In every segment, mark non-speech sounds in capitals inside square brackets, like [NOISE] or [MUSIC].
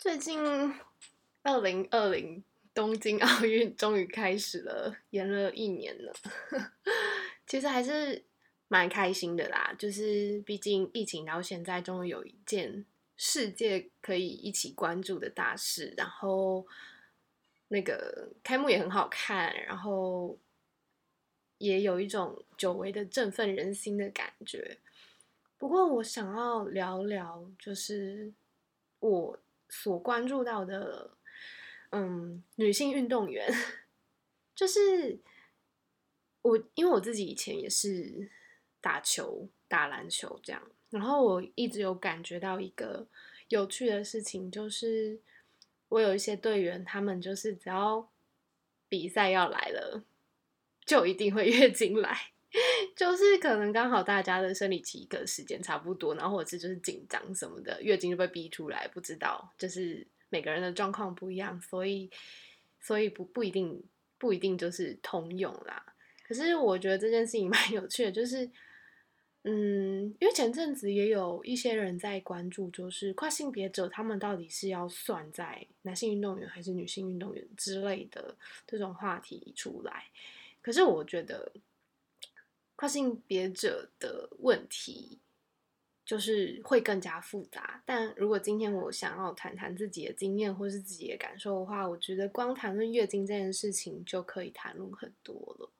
最近，二零二零东京奥运终于开始了，延了一年了。[LAUGHS] 其实还是蛮开心的啦，就是毕竟疫情到现在，终于有一件世界可以一起关注的大事。然后那个开幕也很好看，然后也有一种久违的振奋人心的感觉。不过我想要聊聊，就是我。所关注到的，嗯，女性运动员，就是我，因为我自己以前也是打球、打篮球这样，然后我一直有感觉到一个有趣的事情，就是我有一些队员，他们就是只要比赛要来了，就一定会 [LAUGHS] 月经来。就是可能刚好大家的生理期个时间差不多，然后或者是就是紧张什么的，月经就被逼出来，不知道就是每个人的状况不一样，所以所以不不一定不一定就是通用啦。可是我觉得这件事情 [LAUGHS] 蛮有趣的，就是嗯，因为前阵子也有一些人在关注，就是跨性别者他们到底是要算在男性运动员还是女性运动员之类的这种话题出来，可是我觉得。跨性别者的问题就是会更加复杂，但如果今天我想要谈谈自己的经验或是自己的感受的话，我觉得光谈论月经这件事情就可以谈论很多了。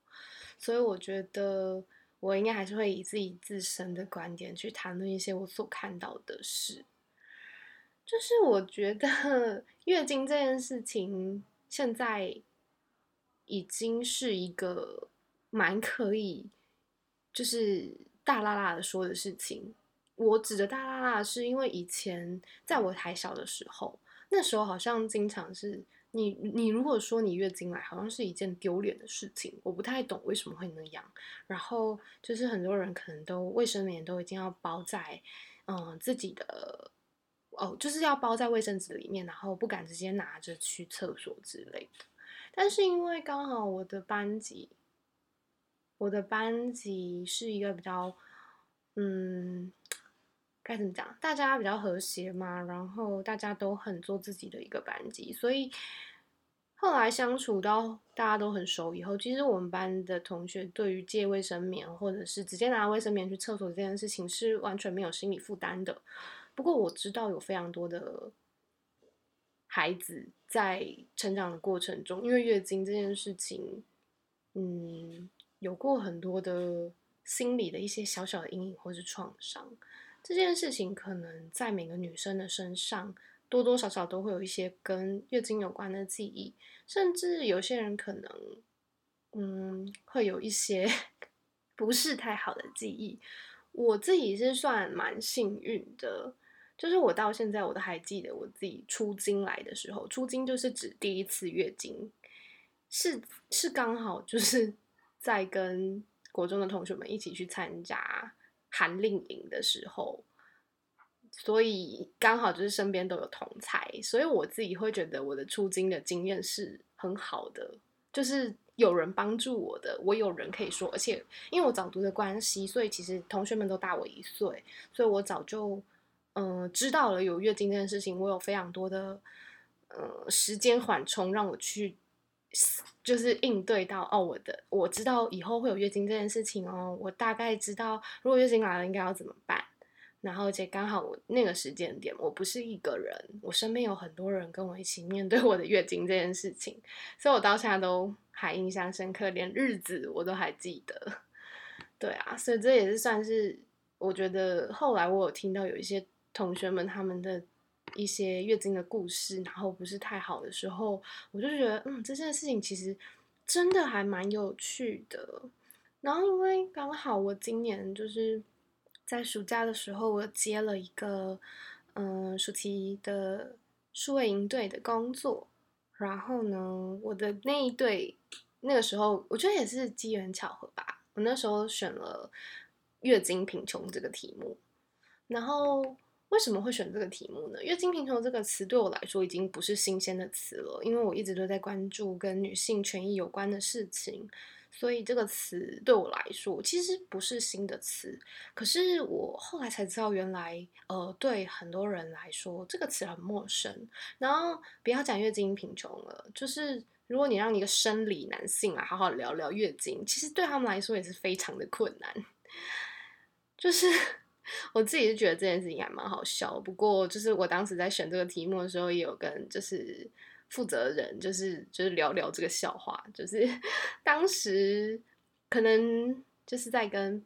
所以我觉得我应该还是会以自己自身的观点去谈论一些我所看到的事。就是我觉得 [LAUGHS] 月经这件事情现在已经是一个蛮可以。就是大拉拉的说的事情，我指的大拉拉是因为以前在我还小的时候，那时候好像经常是你你如果说你月经来，好像是一件丢脸的事情，我不太懂为什么会那样。然后就是很多人可能都卫生棉都已经要包在嗯自己的哦，就是要包在卫生纸里面，然后不敢直接拿着去厕所之类的。但是因为刚好我的班级。我的班级是一个比较，嗯，该怎么讲？大家比较和谐嘛，然后大家都很做自己的一个班级，所以后来相处到大家都很熟以后，其实我们班的同学对于借卫生棉或者是直接拿卫生棉去厕所这件事情是完全没有心理负担的。不过我知道有非常多的孩子在成长的过程中，因为月经这件事情，嗯。有过很多的心理的一些小小的阴影或是创伤，这件事情可能在每个女生的身上多多少少都会有一些跟月经有关的记忆，甚至有些人可能，嗯，会有一些 [LAUGHS] 不是太好的记忆。我自己是算蛮幸运的，就是我到现在我都还记得我自己出经来的时候，出经就是指第一次月经，是是刚好就是。在跟国中的同学们一起去参加寒令营的时候，所以刚好就是身边都有同才，所以我自己会觉得我的出经的经验是很好的，就是有人帮助我的，我有人可以说，而且因为我早读的关系，所以其实同学们都大我一岁，所以我早就嗯知道了有月经这件事情，我有非常多的呃时间缓冲让我去。就是应对到哦，我的我知道以后会有月经这件事情哦，我大概知道如果月经来了应该要怎么办。然后而且刚好我那个时间点我不是一个人，我身边有很多人跟我一起面对我的月经这件事情，所以我到现在都还印象深刻，连日子我都还记得。对啊，所以这也是算是我觉得后来我有听到有一些同学们他们的。一些月经的故事，然后不是太好的时候，我就觉得，嗯，这件事情其实真的还蛮有趣的。然后因为刚好我今年就是在暑假的时候，我接了一个嗯暑期的数位营队的工作，然后呢，我的那一队那个时候我觉得也是机缘巧合吧，我那时候选了月经贫穷这个题目，然后。为什么会选这个题目呢？月经贫穷这个词对我来说已经不是新鲜的词了，因为我一直都在关注跟女性权益有关的事情，所以这个词对我来说其实不是新的词。可是我后来才知道，原来呃，对很多人来说这个词很陌生。然后不要讲月经贫穷了，就是如果你让一个生理男性来好好聊聊月经，其实对他们来说也是非常的困难。[LAUGHS] 就是我自己是觉得这件事情还蛮好笑。不过就是我当时在选这个题目的时候，也有跟就是。负责人就是就是聊聊这个笑话，就是 [LAUGHS] 当时可能就是在跟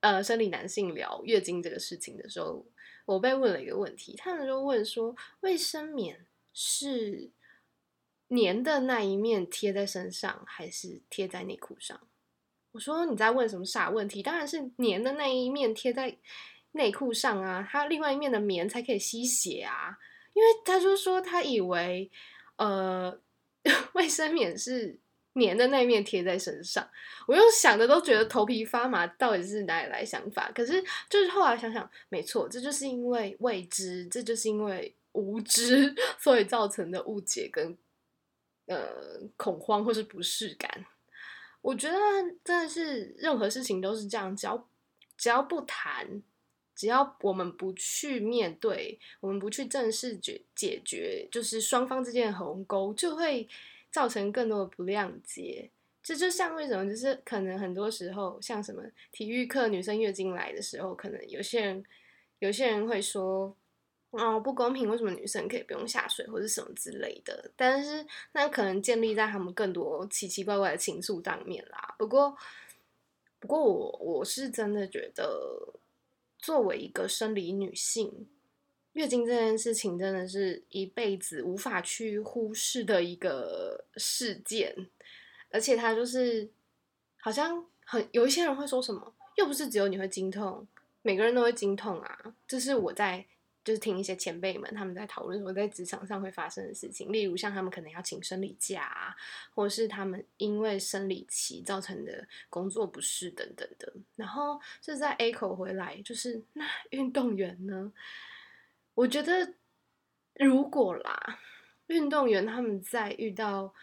呃生理男性聊月经这个事情的时候，我被问了一个问题，他们就问说卫生棉是粘的那一面贴在身上，还是贴在内裤上？我说你在问什么傻问题？当然是粘的那一面贴在内裤上啊，它另外一面的棉才可以吸血啊。因为他就说他以为，呃，[LAUGHS] 卫生棉是粘的那一面贴在身上，我又想的都觉得头皮发麻，到底是哪里来想法？可是就是后来想想，没错，这就是因为未知，这就是因为无知，[LAUGHS] 所以造成的误解跟呃恐慌或是不适感。我觉得真的是任何事情都是这样，只要只要不谈。只要我们不去面对，我们不去正式解解决，就是双方之间的鸿沟，就会造成更多的不谅解。这就像为什么，就是可能很多时候，像什么体育课女生月经来的时候，可能有些人有些人会说，哦不公平，为什么女生可以不用下水或者什么之类的？但是那可能建立在他们更多奇奇怪怪的情愫上面啦。不过，不过我我是真的觉得。作为一个生理女性，月经这件事情真的是一辈子无法去忽视的一个事件，而且它就是好像很有一些人会说什么，又不是只有你会经痛，每个人都会经痛啊，这是我在。就是听一些前辈们他们在讨论说在职场上会发生的事情，例如像他们可能要请生理假啊，或是他们因为生理期造成的工作不适等等的。然后是在 A 口回来，就是那运动员呢？我觉得如果啦，运动员他们在遇到。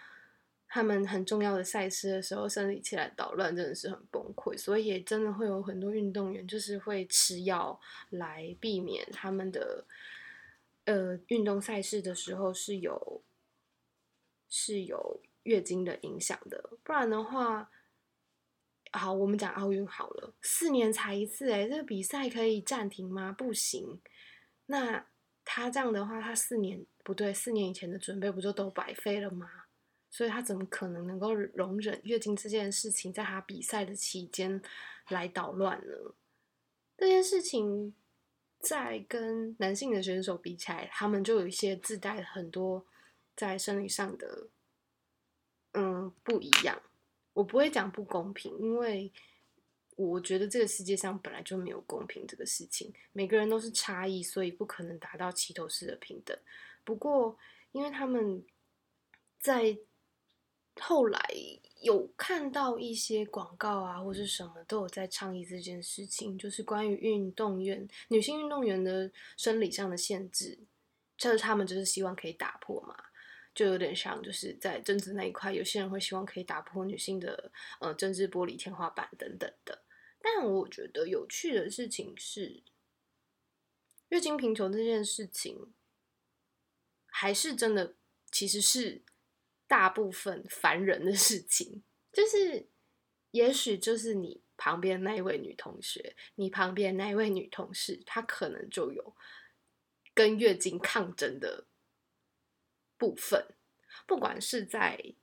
他们很重要的赛事的时候，生理期来捣乱，真的是很崩溃。所以也真的会有很多运动员，就是会吃药来避免他们的呃运动赛事的时候是有是有月经的影响的。不然的话，好，我们讲奥运好了，四年才一次，哎，这个比赛可以暂停吗？不行。那他这样的话，他四年不对，四年以前的准备不就都白费了吗？所以他怎么可能能够容忍月经这件事情在他比赛的期间来捣乱呢？这件事情在跟男性的选手比起来，他们就有一些自带很多在生理上的嗯不一样。我不会讲不公平，因为我觉得这个世界上本来就没有公平这个事情，每个人都是差异，所以不可能达到齐头式的平等。不过，因为他们在后来有看到一些广告啊，或是什么都有在倡议这件事情，就是关于运动员女性运动员的生理上的限制，就是他们就是希望可以打破嘛，就有点像就是在政治那一块，有些人会希望可以打破女性的呃政治玻璃天花板等等的。但我觉得有趣的事情是，月经贫穷这件事情，还是真的其实是。大部分烦人的事情，就是，也许就是你旁边那一位女同学，你旁边那一位女同事，她可能就有跟月经抗争的部分，不管是在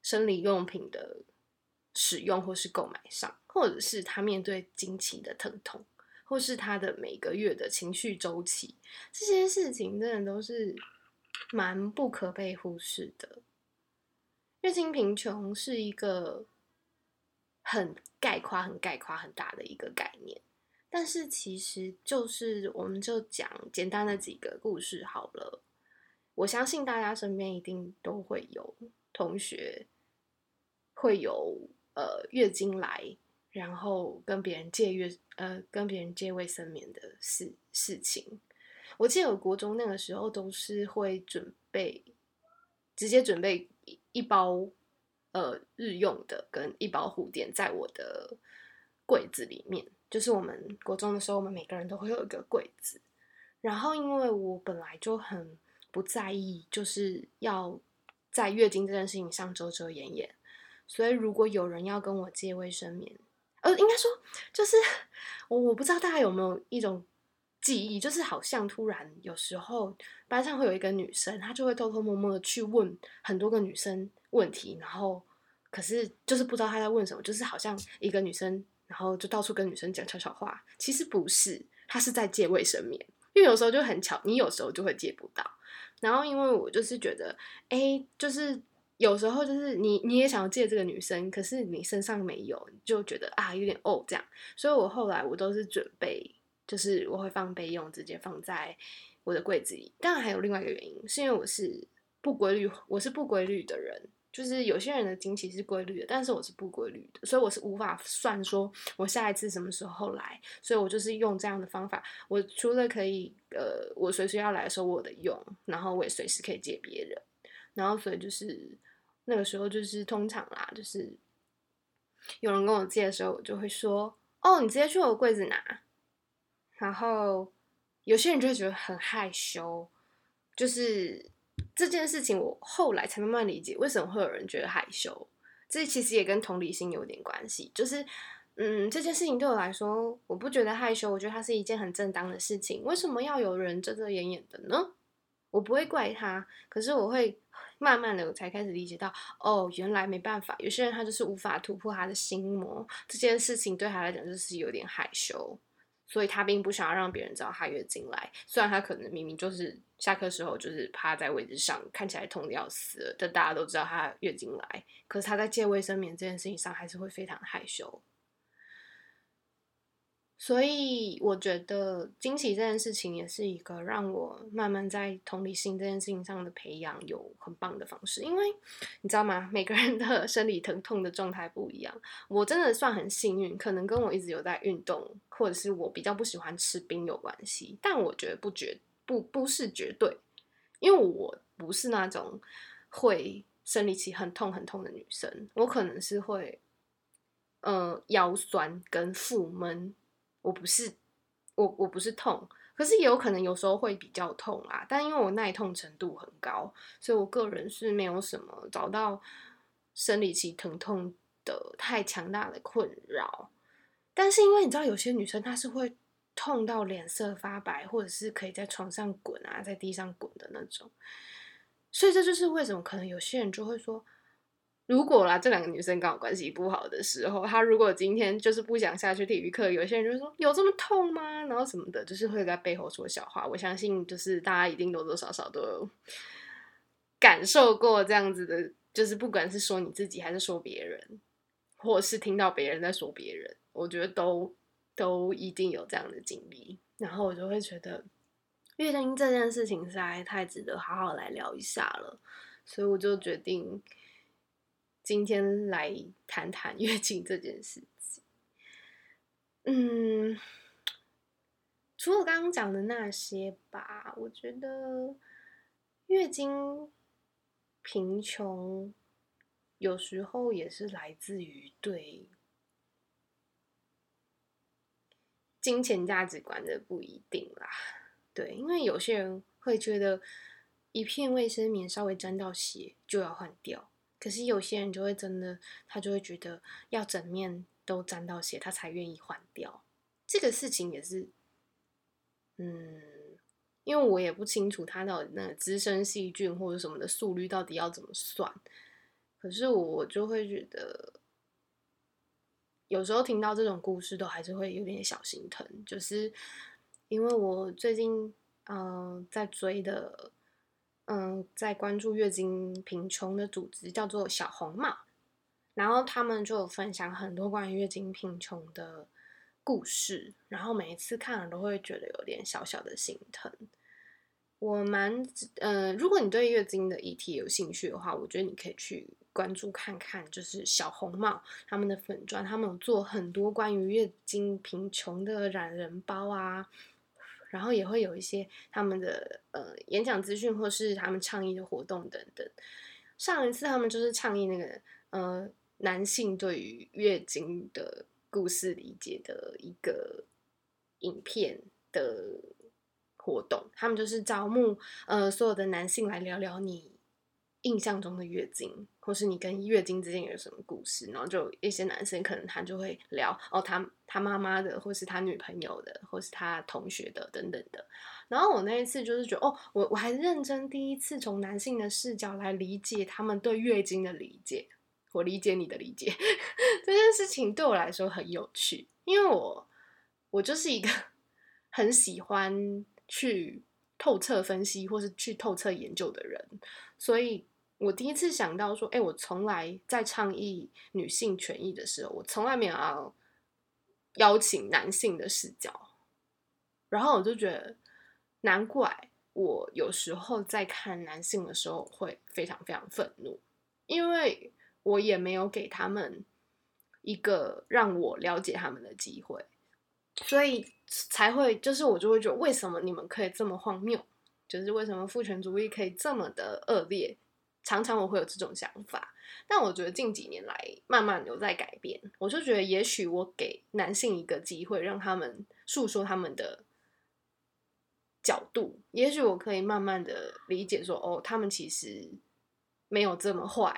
生理用品的使用或是购买上，或者是她面对经期的疼痛，或是她的每个月的情绪周期，这些事情真的都是蛮不可被忽视的。月经贫穷是一个很概括、很概括、很大的一个概念，但是其实就是我们就讲简单的几个故事好了。我相信大家身边一定都会有同学会有呃月经来，然后跟别人借月呃跟别人借卫生棉的事事情。我记得我国中那个时候都是会准备直接准备。一包，呃日用的跟一包护垫在我的柜子里面。就是我们国中的时候，我们每个人都会有一个柜子。然后因为我本来就很不在意，就是要在月经这件事情上遮遮掩掩，所以如果有人要跟我借卫生棉，呃，应该说就是 [LAUGHS] 我我不知道大家有没有一种。记忆就是好像突然有时候班上会有一个女生，她就会偷偷摸摸的去问很多个女生问题，然后可是就是不知道她在问什么，就是好像一个女生，然后就到处跟女生讲悄悄话。其实不是，她是在借卫生棉，因为有时候就很巧，你有时候就会借不到。然后因为我就是觉得，哎，就是有时候就是你你也想要借这个女生，可是你身上没有，就觉得啊有点哦这样。所以我后来我都是准备。就是我会放备用，直接放在我的柜子里。当然还有另外一个原因，是因为我是不规律，我是不规律的人。就是有些人的经期是规律的，但是我是不规律的，所以我是无法算说我下一次什么时候来。所以我就是用这样的方法。我除了可以，呃，我随时要来的时候我的用，然后我也随时可以借别人。然后所以就是那个时候就是通常啦，就是有人跟我借的时候，我就会说：“哦，你直接去我柜子拿。”然后有些人就会觉得很害羞，就是这件事情，我后来才慢慢理解为什么会有人觉得害羞。这其实也跟同理心有点关系。就是，嗯，这件事情对我来说，我不觉得害羞，我觉得它是一件很正当的事情。为什么要有人遮遮掩掩的呢？我不会怪他，可是我会慢慢的我才开始理解到，哦，原来没办法，有些人他就是无法突破他的心魔，这件事情对他来讲就是有点害羞。所以他并不想要让别人知道他月经来，虽然他可能明明就是下课时候就是趴在位置上，看起来痛的要死，但大家都知道他月经来，可是他在借卫生棉这件事情上还是会非常害羞。所以我觉得惊奇这件事情也是一个让我慢慢在同理心这件事情上的培养有很棒的方式，因为你知道吗？每个人的 [LAUGHS] 生理疼痛的状态不一样。我真的算很幸运，可能跟我一直有在运动，或者是我比较不喜欢吃冰有关系。但我觉得不绝不不是绝对，因为我不是那种会生理期很痛很痛的女生，我可能是会呃腰酸跟腹闷。我不是，我我不是痛，可是也有可能有时候会比较痛啊。但因为我耐痛程度很高，所以我个人是没有什么找到生理期疼痛的太强大的困扰。但是因为你知道，有些女生她是会痛到脸色发白，或者是可以在床上滚啊，在地上滚的那种。所以这就是为什么可能有些人就会说。如果啦，这两个女生刚好关系不好的时候，她如果今天就是不想下去体育课，有些人就说有这么痛吗？然后什么的，就是会在背后说小话。我相信，就是大家一定多多少少都有感受过这样子的，就是不管是说你自己，还是说别人，或是听到别人在说别人，我觉得都都一定有这样的经历。然后我就会觉得，月经这件事情实在太值得好好来聊一下了，所以我就决定。今天来谈谈月经这件事情。嗯，除了刚刚讲的那些吧，我觉得月经贫穷有时候也是来自于对金钱价值观的不一定啦。对，因为有些人会觉得一片卫生棉稍微沾到血就要换掉。可是有些人就会真的，他就会觉得要整面都沾到血，他才愿意换掉。这个事情也是，嗯，因为我也不清楚他到底那个滋生细菌或者什么的速率到底要怎么算。可是我就会觉得，有时候听到这种故事，都还是会有点小心疼。就是因为我最近嗯在追的。嗯，在关注月经贫穷的组织叫做小红帽，然后他们就分享很多关于月经贫穷的故事，然后每一次看了都会觉得有点小小的心疼。我蛮，呃，如果你对月经的议题有兴趣的话，我觉得你可以去关注看看，就是小红帽他们的粉砖，他们有做很多关于月经贫穷的懒人包啊。然后也会有一些他们的呃演讲资讯，或是他们倡议的活动等等。上一次他们就是倡议那个呃男性对于月经的故事理解的一个影片的活动，他们就是招募呃所有的男性来聊聊你印象中的月经，或是你跟月经之间有什么故事，然后就一些男生可能他就会聊哦他他妈妈的，或是他女朋友的，或是他同学的等等的。然后我那一次就是觉得哦，我我还认真第一次从男性的视角来理解他们对月经的理解，我理解你的理解 [LAUGHS] 这件事情对我来说很有趣，因为我我就是一个 [LAUGHS] 很喜欢去透彻分析或是去透彻研究的人，所以我第一次想到说，哎，我从来在倡议女性权益的时候，我从来没有要邀请男性的视角，然后我就觉得。难怪我有时候在看男性的时候会非常非常愤怒，因为我也没有给他们一个让我了解他们的机会，所以才会就是我就会觉得为什么你们可以这么荒谬，就是为什么父权主义可以这么的恶劣，常常我会有这种想法，但我觉得近几年来慢慢有在改变，我就觉得也许我给男性一个机会，让他们诉说他们的。角度，也许我可以慢慢的理解说，哦，他们其实没有这么坏，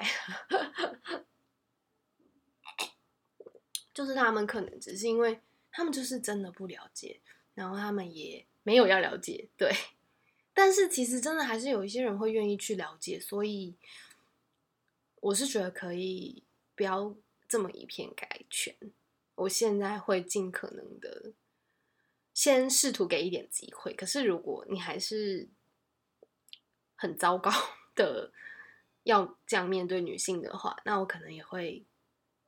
就是他们可能只是因为他们就是真的不了解，然后他们也没有要了解，对。但是其实真的还是有一些人会愿意去了解，所以我是觉得可以不要这么以偏概全。我现在会尽可能的。先试图给一点机会，可是如果你还是很糟糕 [LAUGHS] 的要这样面对女性的话，那我可能也会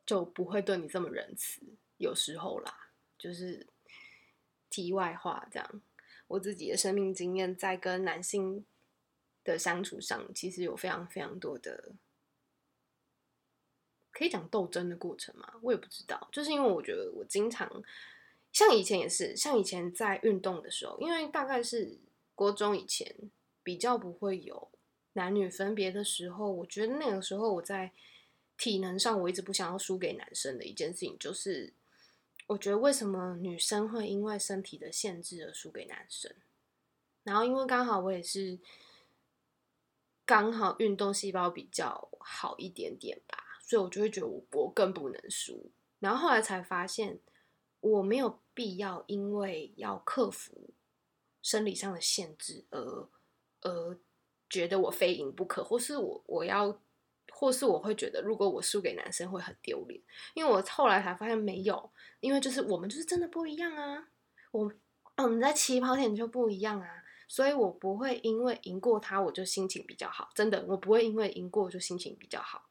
就不会对你这么仁慈。有时候啦，就是题外话，这样我自己的生命经验在跟男性的相处上，其实有非常非常多的可以讲斗争的过程嘛。我也不知道，就是因为我觉得我经常。像以前也是，像以前在运动的时候，因为大概是国中以前比较不会有男女分别的时候，我觉得那个时候我在体能上我一直不想要输给男生的一件事情，就是我觉得为什么女生会因为身体的限制而输给男生？然后因为刚好我也是刚好运动细胞比较好一点点吧，所以我就会觉得我我更不能输。然后后来才发现我没有。必要，因为要克服生理上的限制而而觉得我非赢不可，或是我我要，或是我会觉得如果我输给男生会很丢脸。因为我后来才发现没有，因为就是我们就是真的不一样啊，我我们在起跑点就不一样啊，所以我不会因为赢过他我就心情比较好，真的我不会因为赢过就心情比较好。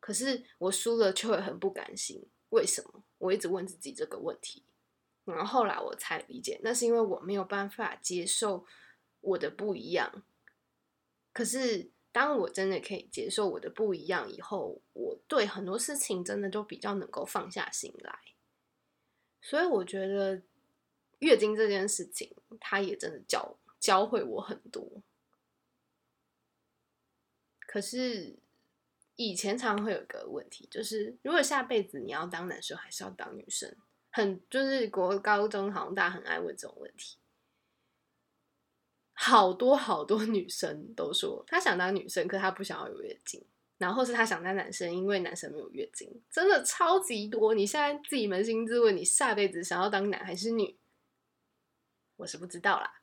可是我输了就会很不甘心，为什么？我一直问自己这个问题。然后后来我才理解，那是因为我没有办法接受我的不一样。可是当我真的可以接受我的不一样以后，我对很多事情真的就比较能够放下心来。所以我觉得月经这件事情，它也真的教教会我很多。可是以前常会有个问题，就是如果下辈子你要当男生，还是要当女生？很就是国高中好像大家很爱问这种问题，好多好多女生都说她想当女生，可她不想要有月经，然后是她想当男生，因为男生没有月经，真的超级多。你现在自己扪心自问，你下辈子想要当男还是女？我是不知道啦，